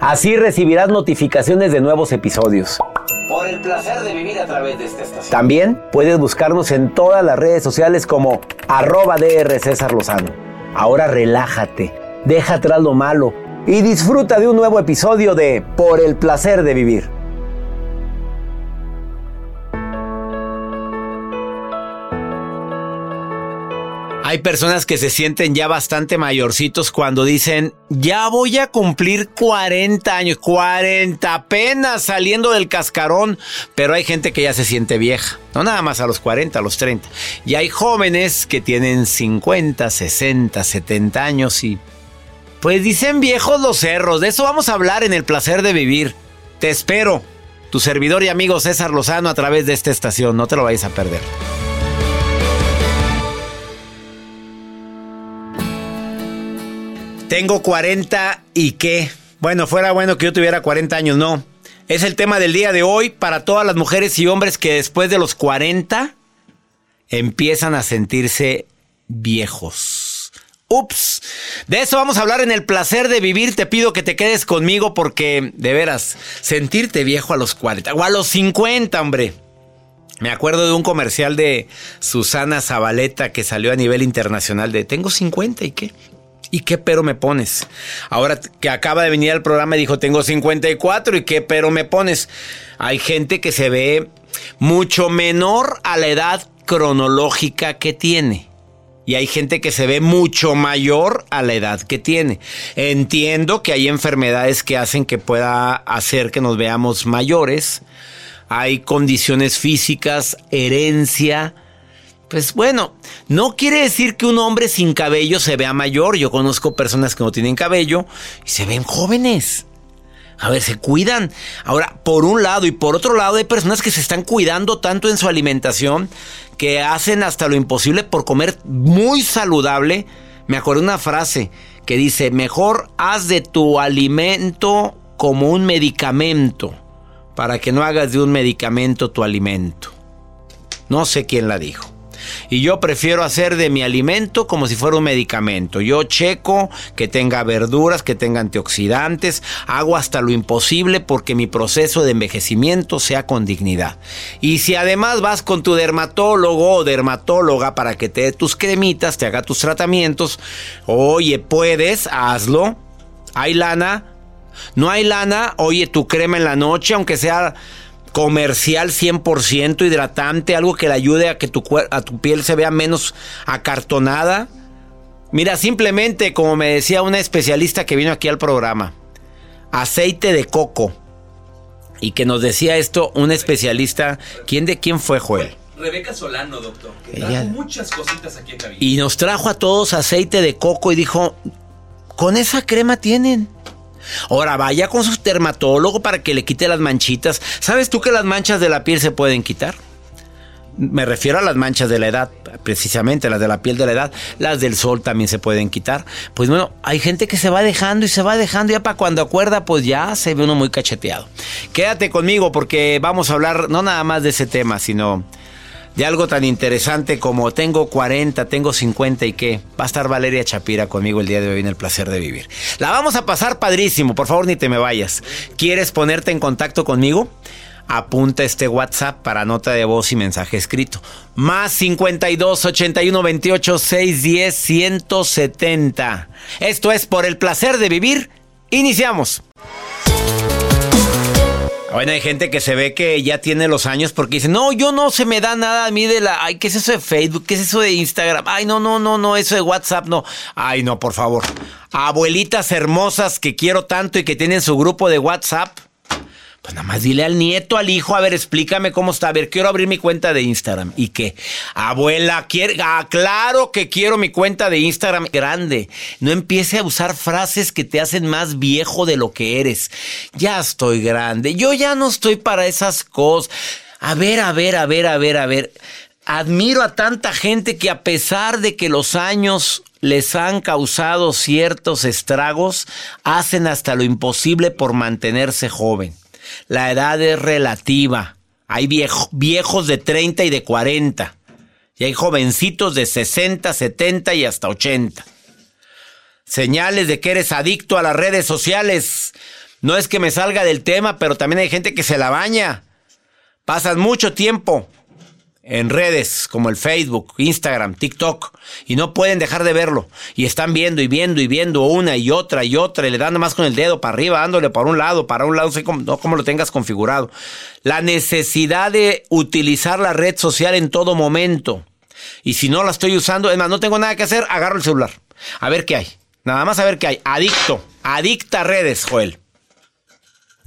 Así recibirás notificaciones de nuevos episodios. Por el placer de vivir a través de esta estación. También puedes buscarnos en todas las redes sociales como arroba DR César Lozano. Ahora relájate, deja atrás lo malo y disfruta de un nuevo episodio de Por el placer de vivir. Hay personas que se sienten ya bastante mayorcitos cuando dicen, ya voy a cumplir 40 años, 40 apenas saliendo del cascarón, pero hay gente que ya se siente vieja, no nada más a los 40, a los 30. Y hay jóvenes que tienen 50, 60, 70 años y pues dicen viejos los cerros, de eso vamos a hablar en el placer de vivir. Te espero, tu servidor y amigo César Lozano a través de esta estación, no te lo vayas a perder. Tengo 40 y qué. Bueno, fuera bueno que yo tuviera 40 años, no. Es el tema del día de hoy para todas las mujeres y hombres que después de los 40 empiezan a sentirse viejos. Ups. De eso vamos a hablar en el placer de vivir. Te pido que te quedes conmigo porque, de veras, sentirte viejo a los 40 o a los 50, hombre. Me acuerdo de un comercial de Susana Zabaleta que salió a nivel internacional de Tengo 50 y qué. ¿Y qué pero me pones? Ahora que acaba de venir al programa dijo, tengo 54 y qué pero me pones. Hay gente que se ve mucho menor a la edad cronológica que tiene. Y hay gente que se ve mucho mayor a la edad que tiene. Entiendo que hay enfermedades que hacen que pueda hacer que nos veamos mayores. Hay condiciones físicas, herencia, pues bueno, no quiere decir que un hombre sin cabello se vea mayor. Yo conozco personas que no tienen cabello y se ven jóvenes. A ver, se cuidan. Ahora, por un lado y por otro lado, hay personas que se están cuidando tanto en su alimentación que hacen hasta lo imposible por comer muy saludable. Me acuerdo una frase que dice, mejor haz de tu alimento como un medicamento para que no hagas de un medicamento tu alimento. No sé quién la dijo. Y yo prefiero hacer de mi alimento como si fuera un medicamento. Yo checo que tenga verduras, que tenga antioxidantes, hago hasta lo imposible porque mi proceso de envejecimiento sea con dignidad. Y si además vas con tu dermatólogo o dermatóloga para que te dé tus cremitas, te haga tus tratamientos, oye, puedes, hazlo. Hay lana, no hay lana, oye, tu crema en la noche, aunque sea comercial 100% hidratante, algo que le ayude a que tu, a tu piel se vea menos acartonada. Mira, simplemente como me decía una especialista que vino aquí al programa, aceite de coco. Y que nos decía esto un especialista, ¿quién de quién fue Joel? Rebeca Solano, doctor, que trajo muchas cositas aquí en cabina. Y nos trajo a todos aceite de coco y dijo, con esa crema tienen. Ahora vaya con su dermatólogo para que le quite las manchitas. ¿Sabes tú que las manchas de la piel se pueden quitar? Me refiero a las manchas de la edad, precisamente las de la piel de la edad, las del sol también se pueden quitar. Pues bueno, hay gente que se va dejando y se va dejando, ya para cuando acuerda, pues ya se ve uno muy cacheteado. Quédate conmigo porque vamos a hablar no nada más de ese tema, sino de algo tan interesante como tengo 40, tengo 50 y qué. Va a estar Valeria Chapira conmigo el día de hoy en el placer de vivir. La vamos a pasar padrísimo, por favor ni te me vayas. ¿Quieres ponerte en contacto conmigo? Apunta este WhatsApp para nota de voz y mensaje escrito. Más 52 81 28 610 170. Esto es por el placer de vivir. Iniciamos. Bueno, hay gente que se ve que ya tiene los años porque dice, no, yo no se me da nada a mí de la, ay, ¿qué es eso de Facebook? ¿Qué es eso de Instagram? Ay, no, no, no, no, eso de WhatsApp, no. Ay, no, por favor. Abuelitas hermosas que quiero tanto y que tienen su grupo de WhatsApp. Pues nada más dile al nieto, al hijo, a ver, explícame cómo está. A ver, quiero abrir mi cuenta de Instagram. ¿Y qué? Abuela, quiere, ah, claro que quiero mi cuenta de Instagram grande. No empiece a usar frases que te hacen más viejo de lo que eres. Ya estoy grande. Yo ya no estoy para esas cosas. A ver, a ver, a ver, a ver, a ver. Admiro a tanta gente que a pesar de que los años les han causado ciertos estragos, hacen hasta lo imposible por mantenerse joven. La edad es relativa. Hay viejos de 30 y de 40. Y hay jovencitos de 60, 70 y hasta 80. Señales de que eres adicto a las redes sociales. No es que me salga del tema, pero también hay gente que se la baña. Pasan mucho tiempo en redes como el Facebook, Instagram, TikTok y no pueden dejar de verlo y están viendo y viendo y viendo una y otra y otra y le dan más con el dedo para arriba, dándole para un lado, para un lado, no sé cómo, lo tengas configurado. La necesidad de utilizar la red social en todo momento. Y si no la estoy usando, es más, no tengo nada que hacer, agarro el celular. A ver qué hay. Nada más a ver qué hay. Adicto. Adicta a redes, Joel.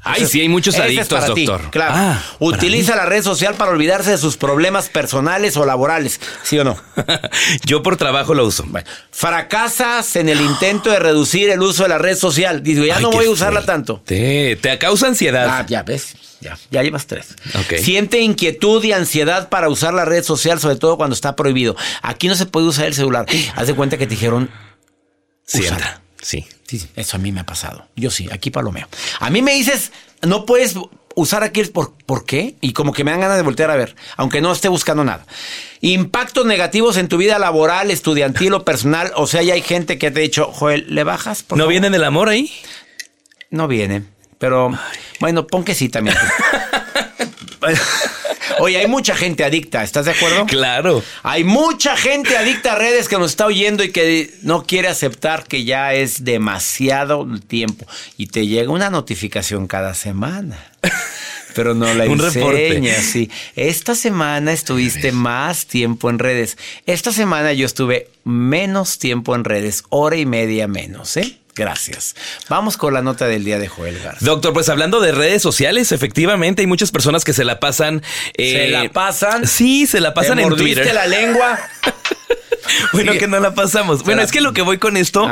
Ay, sí, hay muchos adictos, doctor. claro. Ah, Utiliza la red social para olvidarse de sus problemas personales o laborales, ¿sí o no? Yo por trabajo lo uso. fracasas en el intento de reducir el uso de la red social. Digo, ya no voy a usarla tanto. Te, te causa ansiedad. Ah, ya ves. Ya, ya llevas tres. Siente inquietud y ansiedad para usar la red social, sobre todo cuando está prohibido. Aquí no se puede usar el celular. Haz de cuenta que te dijeron. Sienta. Sí. Sí. Eso a mí me ha pasado. Yo sí, aquí palomeo. A mí me dices, no puedes usar aquí por, ¿por qué? Y como que me dan ganas de voltear a ver, aunque no esté buscando nada. Impactos negativos en tu vida laboral, estudiantil o personal. O sea, ya hay gente que te ha dicho, Joel, ¿le bajas? ¿No viene del amor ahí? No viene. Pero, bueno, pon que sí también. Oye, hay mucha gente adicta, ¿estás de acuerdo? Claro. Hay mucha gente adicta a redes que nos está oyendo y que no quiere aceptar que ya es demasiado tiempo. Y te llega una notificación cada semana. Pero no la Un enseñas, sí. Esta semana estuviste más tiempo en redes. Esta semana yo estuve menos tiempo en redes, hora y media menos, ¿eh? Gracias. Vamos con la nota del día de Joel Garza. Doctor, pues hablando de redes sociales, efectivamente hay muchas personas que se la pasan. ¿Se la eh, pasan? Sí, se la pasan en Twitter. la lengua? bueno, que no la pasamos. Bueno, es que lo que voy con esto,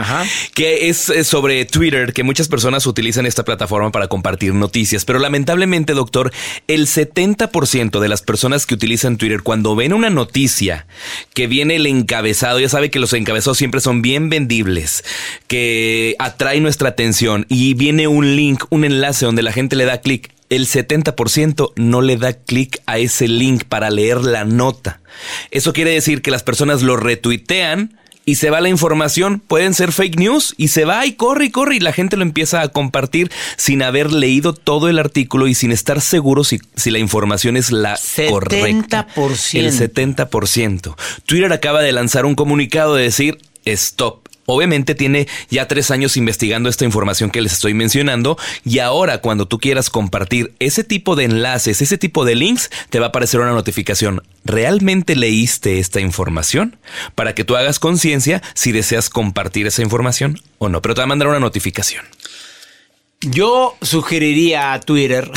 que es, sobre Twitter, que muchas personas utilizan esta plataforma para compartir noticias, pero lamentablemente, doctor, el 70% de las personas que utilizan Twitter, cuando ven una noticia que viene el encabezado, ya sabe que los encabezados siempre son bien vendibles, que atrae nuestra atención y viene un link, un enlace donde la gente le da clic el 70% no le da clic a ese link para leer la nota. Eso quiere decir que las personas lo retuitean y se va la información, pueden ser fake news y se va y corre y corre y la gente lo empieza a compartir sin haber leído todo el artículo y sin estar seguro si, si la información es la 70%. correcta. El 70%. Twitter acaba de lanzar un comunicado de decir stop Obviamente tiene ya tres años investigando esta información que les estoy mencionando y ahora cuando tú quieras compartir ese tipo de enlaces, ese tipo de links, te va a aparecer una notificación. ¿Realmente leíste esta información? Para que tú hagas conciencia si deseas compartir esa información o no, pero te va a mandar una notificación. Yo sugeriría a Twitter,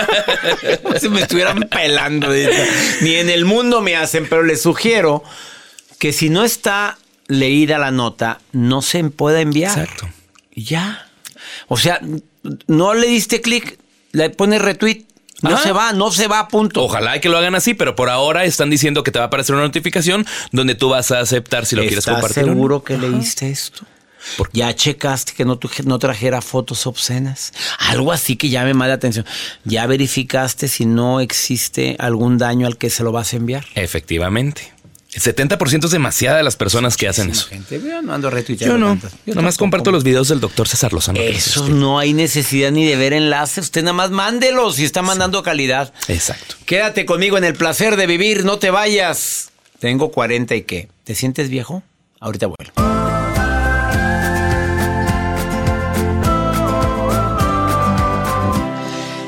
si me estuvieran pelando, ni en el mundo me hacen, pero les sugiero que si no está leída la nota, no se puede enviar. Exacto. Ya. O sea, no le diste clic, le pones retweet. No se va, no se va, punto. Ojalá que lo hagan así, pero por ahora están diciendo que te va a aparecer una notificación donde tú vas a aceptar si lo quieres compartir. ¿Estás seguro que leíste esto? ¿Ya checaste que no, no trajera fotos obscenas? Algo así que llame más la atención. ¿Ya verificaste si no existe algún daño al que se lo vas a enviar? Efectivamente. El 70% es demasiada de las personas que hacen eso. yo no ando Yo no. Yo nomás comparto los videos del doctor César Lozano. Eso no hay necesidad ni de ver enlaces. Usted nada más mándelos y está mandando calidad. Exacto. Quédate conmigo en el placer de vivir. No te vayas. Tengo 40 y qué. ¿Te sientes viejo? Ahorita vuelvo.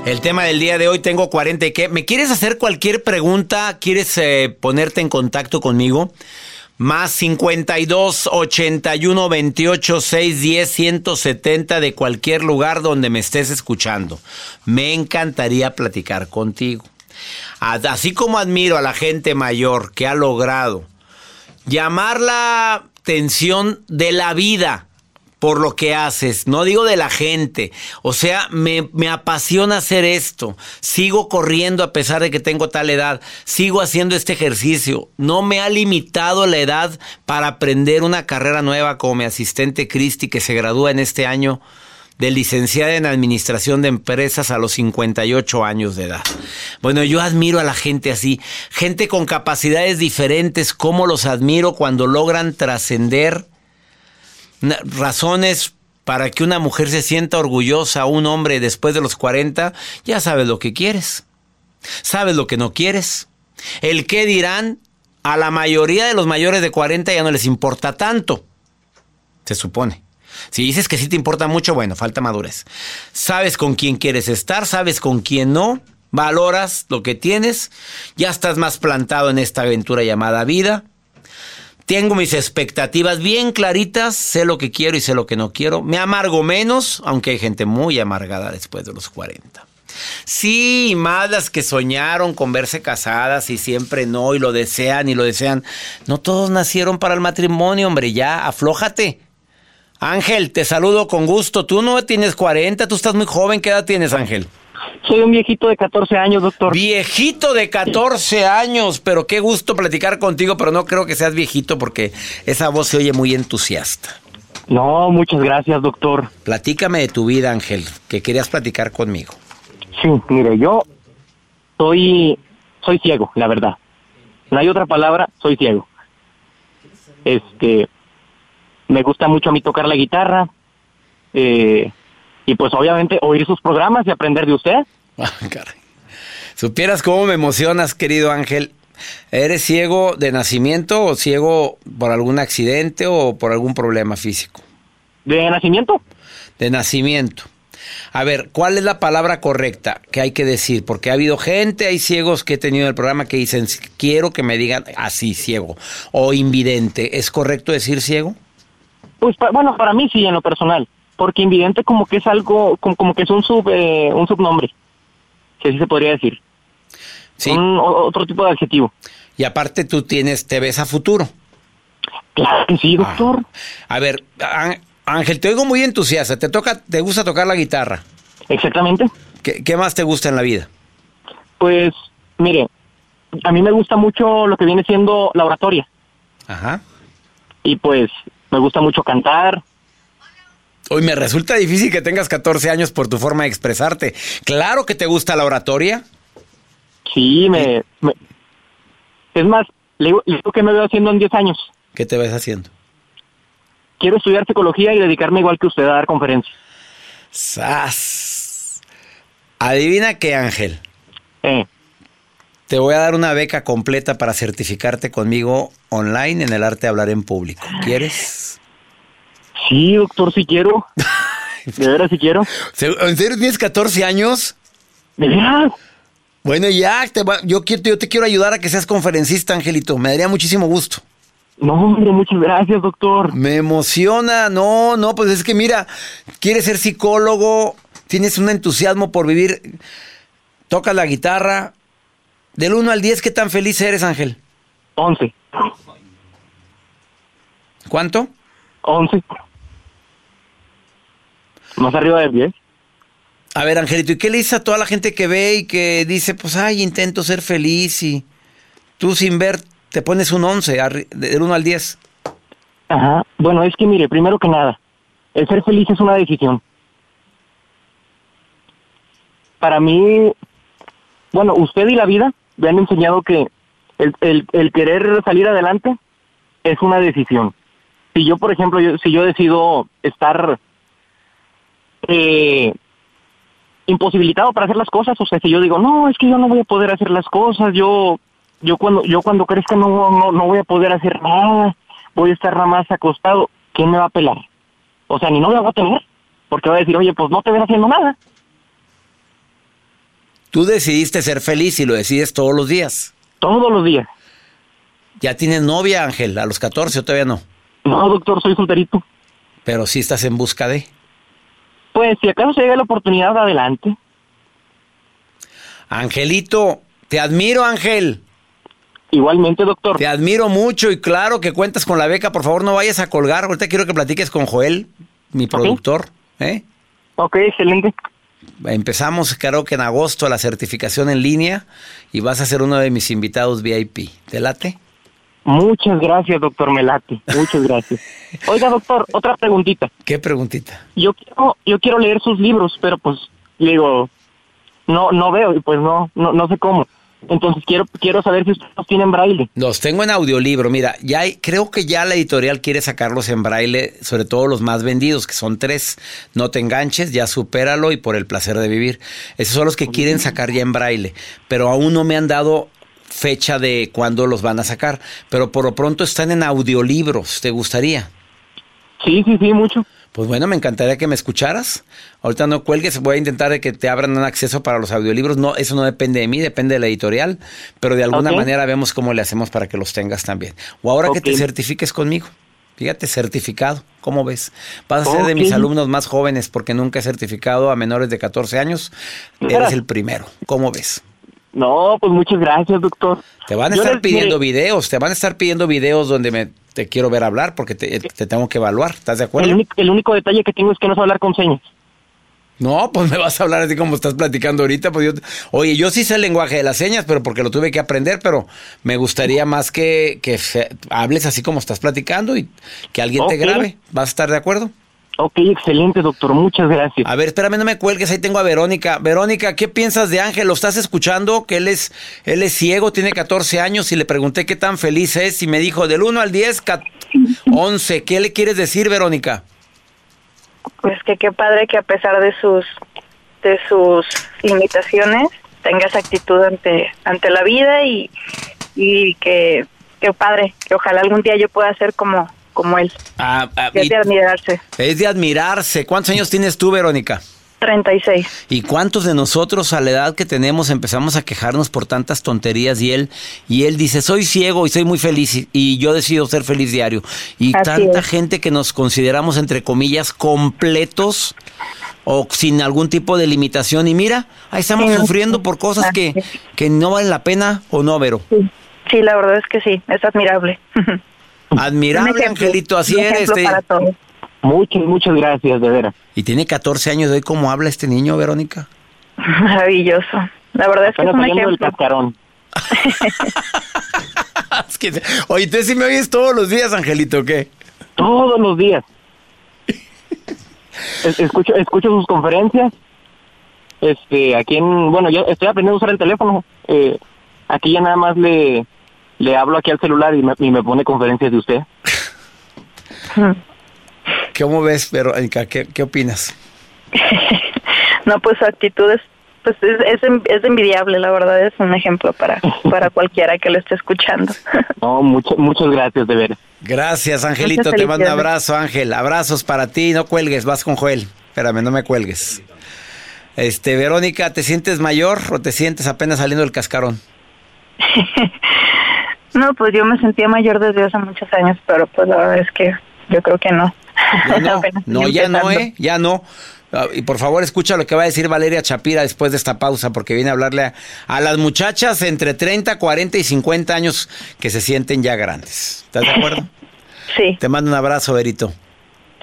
El tema del día de hoy tengo 40 y qué. ¿Me quieres hacer cualquier pregunta? ¿Quieres eh, ponerte en contacto conmigo? Más 52 81 28 6 10 170 de cualquier lugar donde me estés escuchando. Me encantaría platicar contigo. Así como admiro a la gente mayor que ha logrado llamar la atención de la vida por lo que haces, no digo de la gente. O sea, me, me, apasiona hacer esto. Sigo corriendo a pesar de que tengo tal edad. Sigo haciendo este ejercicio. No me ha limitado la edad para aprender una carrera nueva como mi asistente Cristi que se gradúa en este año de licenciada en Administración de Empresas a los 58 años de edad. Bueno, yo admiro a la gente así, gente con capacidades diferentes, cómo los admiro cuando logran trascender razones para que una mujer se sienta orgullosa, un hombre después de los 40, ya sabes lo que quieres, sabes lo que no quieres. El qué dirán, a la mayoría de los mayores de 40 ya no les importa tanto, se supone. Si dices que sí te importa mucho, bueno, falta madurez. Sabes con quién quieres estar, sabes con quién no, valoras lo que tienes, ya estás más plantado en esta aventura llamada vida. Tengo mis expectativas bien claritas, sé lo que quiero y sé lo que no quiero. Me amargo menos, aunque hay gente muy amargada después de los 40. Sí, más las que soñaron con verse casadas y siempre no y lo desean y lo desean. No todos nacieron para el matrimonio, hombre, ya, aflójate. Ángel, te saludo con gusto. Tú no tienes 40, tú estás muy joven. ¿Qué edad tienes, Ángel? Soy un viejito de 14 años, doctor. Viejito de 14 años, pero qué gusto platicar contigo, pero no creo que seas viejito porque esa voz se oye muy entusiasta. No, muchas gracias, doctor. Platícame de tu vida, Ángel, que querías platicar conmigo. Sí, mire, yo soy soy ciego, la verdad. No hay otra palabra, soy ciego. Este, me gusta mucho a mí tocar la guitarra eh, y pues obviamente oír sus programas y aprender de usted. Ah, Supieras cómo me emocionas, querido Ángel. ¿Eres ciego de nacimiento o ciego por algún accidente o por algún problema físico? ¿De nacimiento? De nacimiento. A ver, ¿cuál es la palabra correcta que hay que decir? Porque ha habido gente, hay ciegos que he tenido en el programa que dicen, quiero que me digan así, ciego, o invidente. ¿Es correcto decir ciego? Pues bueno, para mí sí, en lo personal, porque invidente como que es algo, como, que es un sub, eh, un subnombre, que así se podría decir. Sí. otro tipo de adjetivo. Y aparte tú tienes, te ves a futuro. Claro que sí, doctor. Ah. A ver, Ángel, te oigo muy entusiasta. ¿Te toca, te gusta tocar la guitarra? Exactamente. ¿Qué, ¿Qué, más te gusta en la vida? Pues, mire, a mí me gusta mucho lo que viene siendo la oratoria. Ajá. Y pues, me gusta mucho cantar. Hoy me resulta difícil que tengas 14 años por tu forma de expresarte. Claro que te gusta la oratoria. Sí, me... es más, le digo, que me veo haciendo en 10 años. ¿Qué te ves haciendo? Quiero estudiar psicología y dedicarme igual que usted a dar conferencias. ¡Sas! Adivina qué, Ángel. Eh. Te voy a dar una beca completa para certificarte conmigo online en el arte de hablar en público. ¿Quieres? Sí, doctor, sí quiero. De veras, sí quiero. ¿En serio tienes 14 años? ¿De veras? Bueno, ya, te yo, quiero, yo te quiero ayudar a que seas conferencista, Angelito. Me daría muchísimo gusto. No, hombre, muchas gracias, doctor. Me emociona. No, no, pues es que mira, quieres ser psicólogo, tienes un entusiasmo por vivir, tocas la guitarra, del 1 al 10, ¿qué tan feliz eres, Ángel? 11. ¿Cuánto? 11. Más arriba del 10. A ver, Angelito, ¿y qué le dices a toda la gente que ve y que dice, pues, ay, intento ser feliz y tú sin ver te pones un 11, del 1 al 10? Ajá. Bueno, es que mire, primero que nada, el ser feliz es una decisión. Para mí, bueno, usted y la vida me han enseñado que el, el, querer salir adelante es una decisión. Si yo, por ejemplo, yo, si yo decido estar eh, imposibilitado para hacer las cosas, o sea, si yo digo, no, es que yo no voy a poder hacer las cosas, yo yo cuando yo cuando crezca no, no, no voy a poder hacer nada, voy a estar nada más acostado, ¿quién me va a pelar? O sea, ni no me va a tener, porque va a decir, oye, pues no te ven haciendo nada. Tú decidiste ser feliz y lo decides todos los días. Todos los días. ¿Ya tienes novia, Ángel, a los 14 o todavía no? No, doctor, soy solterito. Pero sí estás en busca de... Pues si acaso se llega la oportunidad, adelante. Angelito, te admiro, Ángel. Igualmente, doctor. Te admiro mucho y claro que cuentas con la beca. Por favor, no vayas a colgar. Ahorita quiero que platiques con Joel. mi productor. ¿eh? Ok, excelente. Empezamos, creo que en agosto, la certificación en línea y vas a ser uno de mis invitados VIP. ¿Te late? Muchas gracias, doctor Melati. Muchas gracias. Oiga, doctor, otra preguntita. ¿Qué preguntita? Yo quiero, yo quiero leer sus libros, pero pues, digo, no, no veo y pues no, no, no sé cómo. Entonces quiero quiero saber si ustedes los tienen en braille. Los tengo en audiolibro. Mira, ya creo que ya la editorial quiere sacarlos en braille, sobre todo los más vendidos, que son tres. No te enganches, ya supéralo y por el placer de vivir. Esos son los que quieren sacar ya en braille, pero aún no me han dado fecha de cuándo los van a sacar. Pero por lo pronto están en audiolibros. ¿Te gustaría? Sí, sí, sí, mucho. Pues bueno, me encantaría que me escucharas. Ahorita no cuelgues, voy a intentar que te abran un acceso para los audiolibros. No, eso no depende de mí, depende de la editorial, pero de alguna manera vemos cómo le hacemos para que los tengas también. O ahora que te certifiques conmigo. Fíjate, certificado, ¿cómo ves? Vas a ser de mis alumnos más jóvenes porque nunca he certificado a menores de 14 años. Eres el primero, ¿cómo ves? No, pues muchas gracias, doctor. Te van a estar pidiendo videos, te van a estar pidiendo videos donde me te quiero ver hablar porque te, tengo que evaluar. ¿Estás de acuerdo? El único, detalle que tengo es que no sé hablar con señas. No, pues me vas a hablar así como estás platicando ahorita. Pues yo, oye, yo sí sé el lenguaje de las señas, pero porque lo tuve que aprender, pero me gustaría más que, que hables así como estás platicando y que alguien te grabe. ¿Vas a estar de acuerdo? Ok, excelente, doctor. Muchas gracias. A ver, espérame, no me cuelgues. Ahí tengo a Verónica. Verónica, ¿qué piensas de Ángel? ¿Lo estás escuchando? Que él es, él es ciego, tiene 14 años y le pregunté qué tan feliz es y me dijo del 1 al 10, 11. ¿Qué le quieres decir, Verónica? Pues que qué padre que a pesar de sus de sus limitaciones tengas actitud ante ante la vida y, y que qué padre que ojalá algún día yo pueda ser como como él. Ah, ah, es de admirarse. Es de admirarse. ¿Cuántos años tienes tú, Verónica? 36. ¿Y cuántos de nosotros a la edad que tenemos empezamos a quejarnos por tantas tonterías y él y él dice, "Soy ciego y soy muy feliz y, yo decido ser feliz diario." Y tanta gente que nos consideramos entre comillas completos o sin algún tipo de limitación y mira, ahí estamos sufriendo por cosas que, que no valen la pena o no, Vero. Sí. sí, la verdad es que sí, es admirable. Admirable, Angelito, así eres. Este... Muchas, muchas gracias, de veras. Y tiene 14 años de hoy, ¿cómo habla este niño, Verónica? Maravilloso. La verdad es que es un ejemplo. el cascarón. es que, oye, ¿tú sí me oyes todos los días, Angelito, o qué? Todos los días. escucho, escucho sus conferencias. Este, aquí en, bueno, yo estoy aprendiendo a usar el teléfono. Eh, aquí ya nada más le, le hablo aquí al celular y me, y me pone conferencias de usted. ¿Cómo ves, Verónica? ¿Qué, qué opinas? no, pues su actitud es, pues es, es, envidiable, la verdad, es un ejemplo para, para cualquiera que lo esté escuchando. no, mucho, muchas gracias, de ver. Gracias, Angelito, te mando un abrazo, Ángel. Abrazos para ti, no cuelgues, vas con Joel. Espérame, no me cuelgues. Este, Verónica, ¿te sientes mayor o te sientes apenas saliendo del cascarón? No, pues yo me sentía mayor desde hace muchos años, pero pues la verdad es que yo creo que no. no, ya no, ¿eh? Ya no. Ah, y por favor, escucha lo que va a decir Valeria Chapira después de esta pausa, porque viene a hablarle a, las muchachas entre 30, 40 y 50 años que se sienten ya grandes. ¿Estás de acuerdo? sí. Te mando un abrazo, Berito.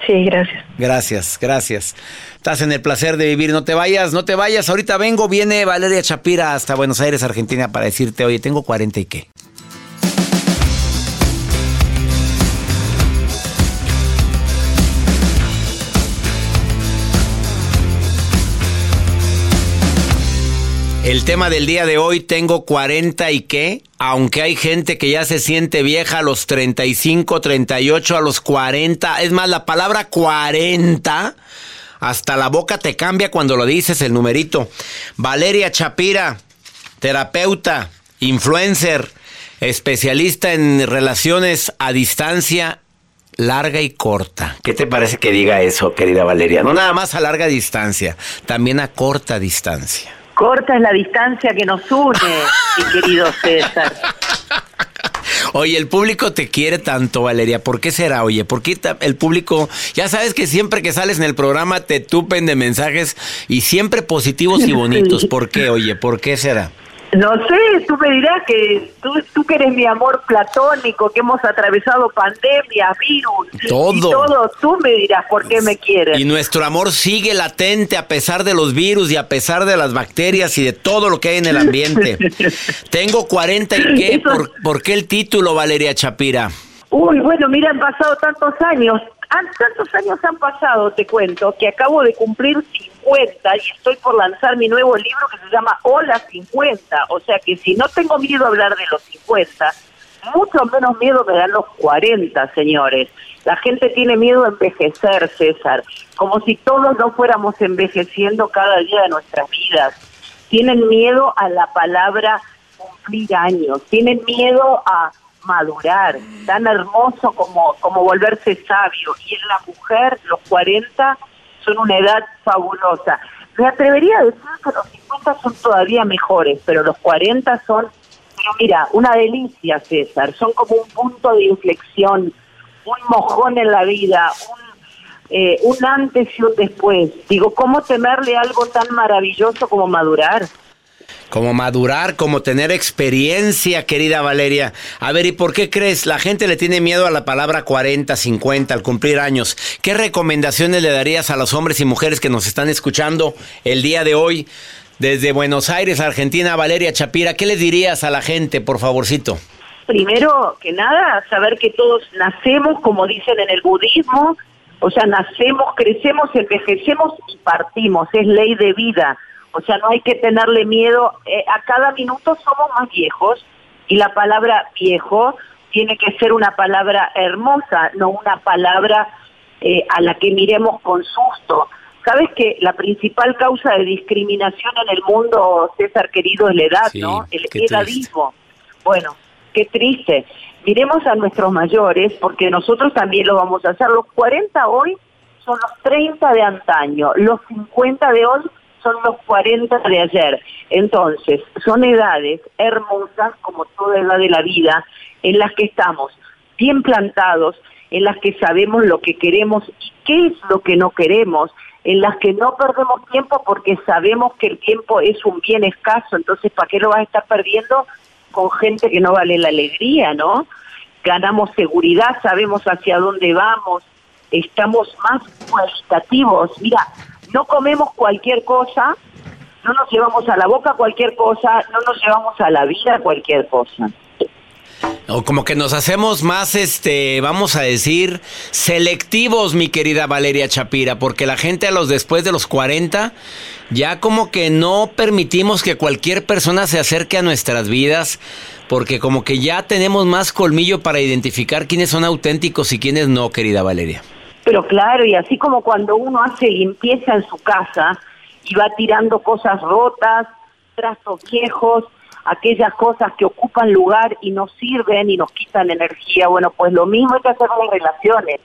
Sí, gracias. Gracias, gracias. Estás en el placer de vivir. No te vayas, no te vayas. Ahorita vengo, viene Valeria Chapira hasta Buenos Aires, Argentina, para decirte, oye, tengo 40 y qué. El tema del día de hoy, tengo 40 y qué, aunque hay gente que ya se siente vieja a los 35, 38, a los 40. Es más, la palabra 40, hasta la boca te cambia cuando lo dices el numerito. Valeria Chapira, terapeuta, influencer, especialista en relaciones a distancia larga y corta. ¿Qué te parece que diga eso, querida Valeria? No nada más a larga distancia, también a corta distancia. Corta es la distancia que nos une, mi querido César. Oye, el público te quiere tanto, Valeria. ¿Por qué será? Oye, ¿por qué el público, ya sabes que siempre que sales en el programa te tupen de mensajes y siempre positivos y bonitos? ¿Por qué? Oye, ¿por qué será? No sé, tú me dirás que tú, tú que eres mi amor platónico, que hemos atravesado pandemias, virus, todo. y todo, tú me dirás por qué me quieres. Y nuestro amor sigue latente a pesar de los virus y a pesar de las bacterias y de todo lo que hay en el ambiente. Tengo 40 y qué, ¿Por, ¿por qué el título, Valeria Chapira? Uy, bueno, mira, han pasado tantos años, tantos años han pasado, te cuento, que acabo de cumplir 50 y estoy por lanzar mi nuevo libro que se llama Hola 50. O sea que si no tengo miedo a hablar de los 50, mucho menos miedo me dan los 40, señores. La gente tiene miedo a envejecer, César, como si todos no fuéramos envejeciendo cada día de nuestras vidas. Tienen miedo a la palabra cumplir años, tienen miedo a madurar, tan hermoso como, como volverse sabio. Y en la mujer, los 40 son una edad fabulosa. Me atrevería a decir que los 50 son todavía mejores, pero los 40 son, pero mira, una delicia, César. Son como un punto de inflexión, un mojón en la vida, un, eh, un antes y un después. Digo, ¿cómo temerle algo tan maravilloso como madurar? Como madurar, como tener experiencia, querida Valeria. A ver, ¿y por qué crees? La gente le tiene miedo a la palabra 40, 50 al cumplir años. ¿Qué recomendaciones le darías a los hombres y mujeres que nos están escuchando el día de hoy desde Buenos Aires, Argentina, Valeria Chapira? ¿Qué les dirías a la gente, por favorcito? Primero que nada, saber que todos nacemos, como dicen en el budismo, o sea, nacemos, crecemos, envejecemos y partimos, es ley de vida o sea, no hay que tenerle miedo. Eh, a cada minuto somos más viejos y la palabra viejo tiene que ser una palabra hermosa, no una palabra eh, a la que miremos con susto. ¿Sabes que la principal causa de discriminación en el mundo, César querido, es la edad, ¿no? El edadismo. Bueno, qué triste. Miremos a nuestros mayores, porque nosotros también lo vamos a hacer. Los 40 hoy son los 30 de antaño, los 50 de hoy son los 40 de ayer. Entonces, son edades hermosas, como toda edad de la vida, en las que estamos bien plantados, en las que sabemos lo que queremos y qué es lo que no queremos, en las que no perdemos tiempo porque sabemos que el tiempo es un bien escaso, entonces ¿para qué lo vas a estar perdiendo con gente que no vale la alegría, no? Ganamos seguridad, sabemos hacia dónde vamos, estamos más cualitativos. Mira, no comemos cualquier cosa, no nos llevamos a la boca cualquier cosa, no nos llevamos a la vida cualquier cosa. O como que nos hacemos más, este, vamos a decir, selectivos, mi querida Valeria Chapira, porque la gente a los después de los 40, ya como que no permitimos que cualquier persona se acerque a nuestras vidas, porque como que ya tenemos más colmillo para identificar quiénes son auténticos y quiénes no, querida Valeria. Pero claro, y así como cuando uno hace limpieza en su casa y va tirando cosas rotas, trastos viejos, aquellas cosas que ocupan lugar y nos sirven y nos quitan energía, bueno, pues lo mismo hay que hacer con las relaciones,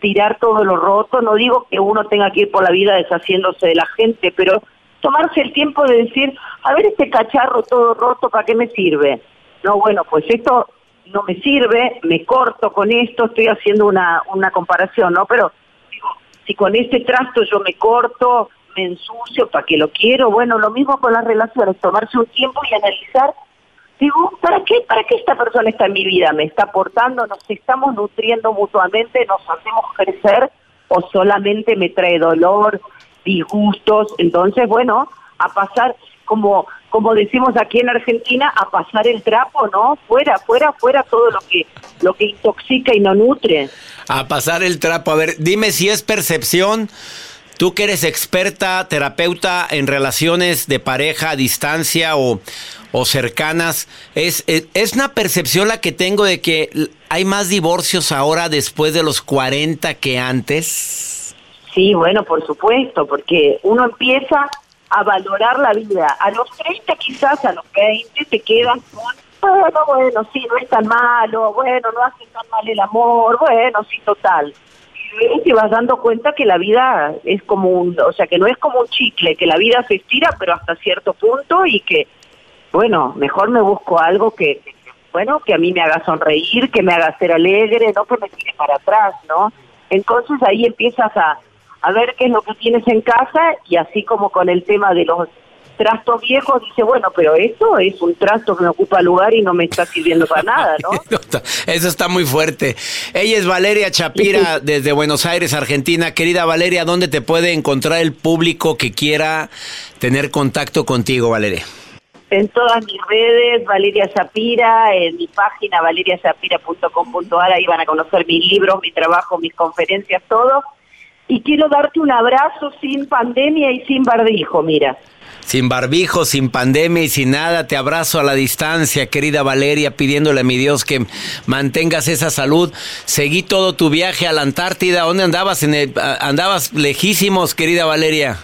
tirar todo lo roto, no digo que uno tenga que ir por la vida deshaciéndose de la gente, pero tomarse el tiempo de decir, a ver este cacharro todo roto, ¿para qué me sirve? No, bueno, pues esto no me sirve, me corto con esto, estoy haciendo una, una comparación, ¿no? Pero digo, si con este trasto yo me corto, me ensucio, ¿para qué lo quiero? Bueno, lo mismo con las relaciones, tomarse un tiempo y analizar, digo, ¿para qué, ¿para qué esta persona está en mi vida? ¿Me está aportando? ¿Nos estamos nutriendo mutuamente? ¿Nos hacemos crecer? ¿O solamente me trae dolor, disgustos? Entonces, bueno, a pasar como como decimos aquí en Argentina, a pasar el trapo, ¿no? Fuera, fuera, fuera todo lo que lo que intoxica y no nutre. A pasar el trapo. A ver, dime si es percepción. Tú que eres experta, terapeuta en relaciones de pareja a distancia o, o cercanas, ¿es, ¿es, es una percepción la que tengo de que hay más divorcios ahora después de los 40 que antes? Sí, bueno, por supuesto, porque uno empieza a valorar la vida. A los 30 quizás, a los 20 te quedan con, bueno, bueno, sí, no es tan malo, bueno, no hace tan mal el amor, bueno, sí, total. Y te vas dando cuenta que la vida es como un, o sea, que no es como un chicle, que la vida se estira, pero hasta cierto punto y que, bueno, mejor me busco algo que, bueno, que a mí me haga sonreír, que me haga ser alegre, no que me tire para atrás, ¿no? Entonces ahí empiezas a, a ver qué es lo que tienes en casa y así como con el tema de los trastos viejos, dice, bueno, pero esto es un trasto que me ocupa lugar y no me está sirviendo para nada, ¿no? Eso está muy fuerte. Ella es Valeria Chapira desde Buenos Aires, Argentina. Querida Valeria, ¿dónde te puede encontrar el público que quiera tener contacto contigo, Valeria? En todas mis redes, Valeria Zapira, en mi página valeriazapira.com.ar, ahí van a conocer mis libros, mi trabajo, mis conferencias, todo. Y quiero darte un abrazo sin pandemia y sin barbijo, mira. Sin barbijo, sin pandemia y sin nada, te abrazo a la distancia, querida Valeria, pidiéndole a mi Dios que mantengas esa salud. Seguí todo tu viaje a la Antártida. ¿Dónde andabas? En andabas lejísimos, querida Valeria.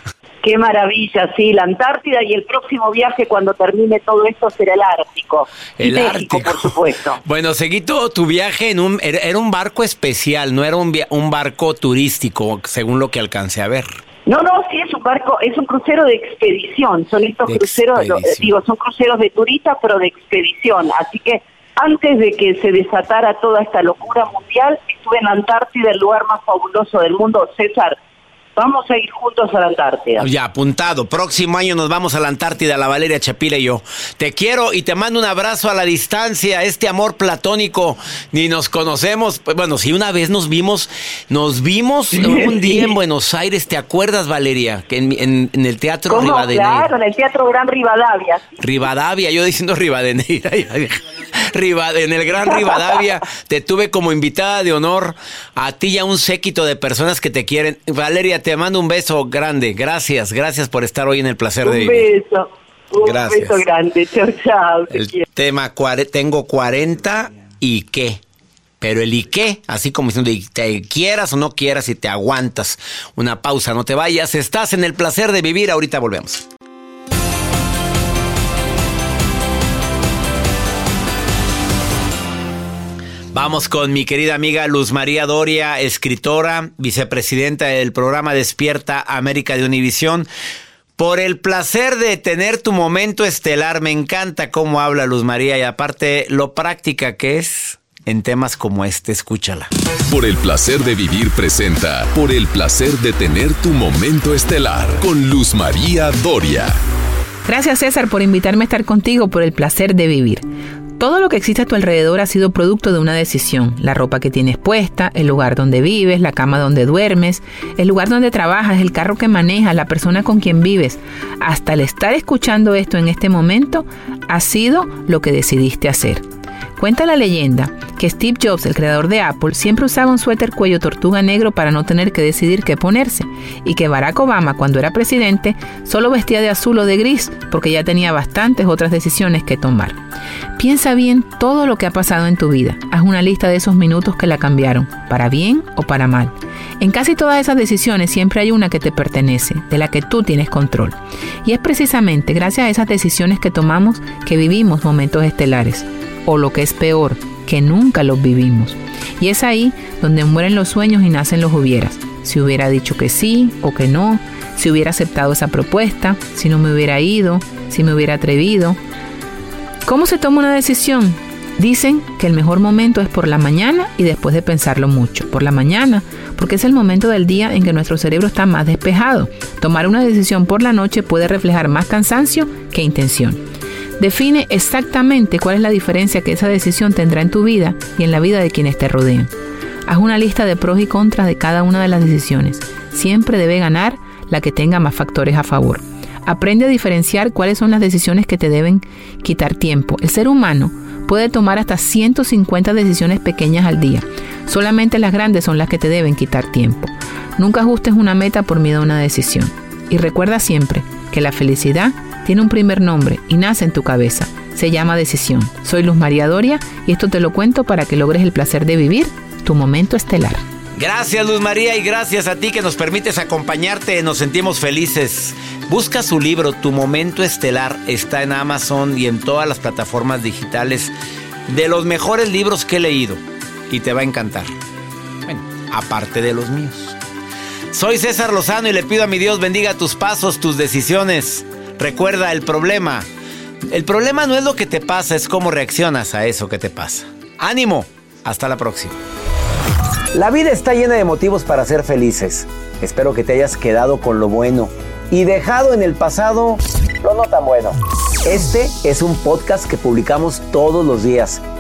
Qué maravilla, sí, la Antártida y el próximo viaje cuando termine todo esto será el Ártico. El Ártico, por supuesto. Bueno, seguí todo tu viaje en un era un barco especial, no era un, un barco turístico, según lo que alcancé a ver. No, no, sí es un barco, es un crucero de expedición. Son estos cruceros, digo, son cruceros de turistas, pero de expedición. Así que antes de que se desatara toda esta locura mundial, estuve en Antártida, el lugar más fabuloso del mundo. César, Vamos a ir juntos a la Antártida. Ya, apuntado. Próximo año nos vamos a la Antártida, la Valeria Chapila y yo. Te quiero y te mando un abrazo a la distancia, este amor platónico. Ni nos conocemos. Bueno, si una vez nos vimos, nos vimos un día en Buenos Aires, ¿te acuerdas, Valeria? Que en, el Teatro Rivadeneira. Claro, en el Teatro Gran Rivadavia. Rivadavia, yo diciendo Rivadeneira. en el Gran Rivadavia te tuve como invitada de honor a ti y a un séquito de personas que te quieren. Valeria, te mando un beso grande. Gracias, gracias por estar hoy en el placer de vivir. Un beso. Un beso grande. Chao, chao. El tema, tengo 40 y qué. Pero el y qué, así como diciendo, te quieras o no quieras y te aguantas. Una pausa, no te vayas. Estás en el placer de vivir. Ahorita volvemos. Vamos con mi querida amiga Luz María Doria, escritora, vicepresidenta del programa Despierta América de Univisión. Por el placer de tener tu momento estelar, me encanta cómo habla Luz María y aparte lo práctica que es en temas como este, escúchala. Por el placer de vivir presenta, por el placer de tener tu momento estelar con Luz María Doria. Gracias César por invitarme a estar contigo por el placer de vivir. Todo lo que existe a tu alrededor ha sido producto de una decisión. La ropa que tienes puesta, el lugar donde vives, la cama donde duermes, el lugar donde trabajas, el carro que manejas, la persona con quien vives. Hasta el estar escuchando esto en este momento, ha sido lo que decidiste hacer. Cuenta la leyenda que Steve Jobs, el creador de Apple, siempre usaba un suéter cuello tortuga negro para no tener que decidir qué ponerse, y que Barack Obama, cuando era presidente, solo vestía de azul o de gris porque ya tenía bastantes otras decisiones que tomar. Piensa bien todo lo que ha pasado en tu vida. Haz una lista de esos minutos que la cambiaron, para bien o para mal. En casi todas esas decisiones siempre hay una que te pertenece, de la que tú tienes control. Y es precisamente gracias a esas decisiones que tomamos que vivimos momentos estelares o lo que es peor, que nunca los vivimos. Y es ahí donde mueren los sueños y nacen los hubieras. Si hubiera dicho que sí o que no, si hubiera aceptado esa propuesta, si no me hubiera ido, si me hubiera atrevido. ¿Cómo se toma una decisión? Dicen que el mejor momento es por la mañana y después de pensarlo mucho. Por la mañana, porque es el momento del día en que nuestro cerebro está más despejado. Tomar una decisión por la noche puede reflejar más cansancio que intención. Define exactamente cuál es la diferencia que esa decisión tendrá en tu vida y en la vida de quienes te rodean. Haz una lista de pros y contras de cada una de las decisiones. Siempre debe ganar la que tenga más factores a favor. Aprende a diferenciar cuáles son las decisiones que te deben quitar tiempo. El ser humano puede tomar hasta 150 decisiones pequeñas al día. Solamente las grandes son las que te deben quitar tiempo. Nunca ajustes una meta por miedo a una decisión. Y recuerda siempre que la felicidad tiene un primer nombre y nace en tu cabeza. Se llama decisión. Soy Luz María Doria y esto te lo cuento para que logres el placer de vivir tu momento estelar. Gracias Luz María y gracias a ti que nos permites acompañarte. Nos sentimos felices. Busca su libro Tu Momento Estelar. Está en Amazon y en todas las plataformas digitales. De los mejores libros que he leído. Y te va a encantar. Bueno, aparte de los míos. Soy César Lozano y le pido a mi Dios bendiga tus pasos, tus decisiones. Recuerda el problema. El problema no es lo que te pasa, es cómo reaccionas a eso que te pasa. Ánimo. Hasta la próxima. La vida está llena de motivos para ser felices. Espero que te hayas quedado con lo bueno y dejado en el pasado lo no tan bueno. Este es un podcast que publicamos todos los días,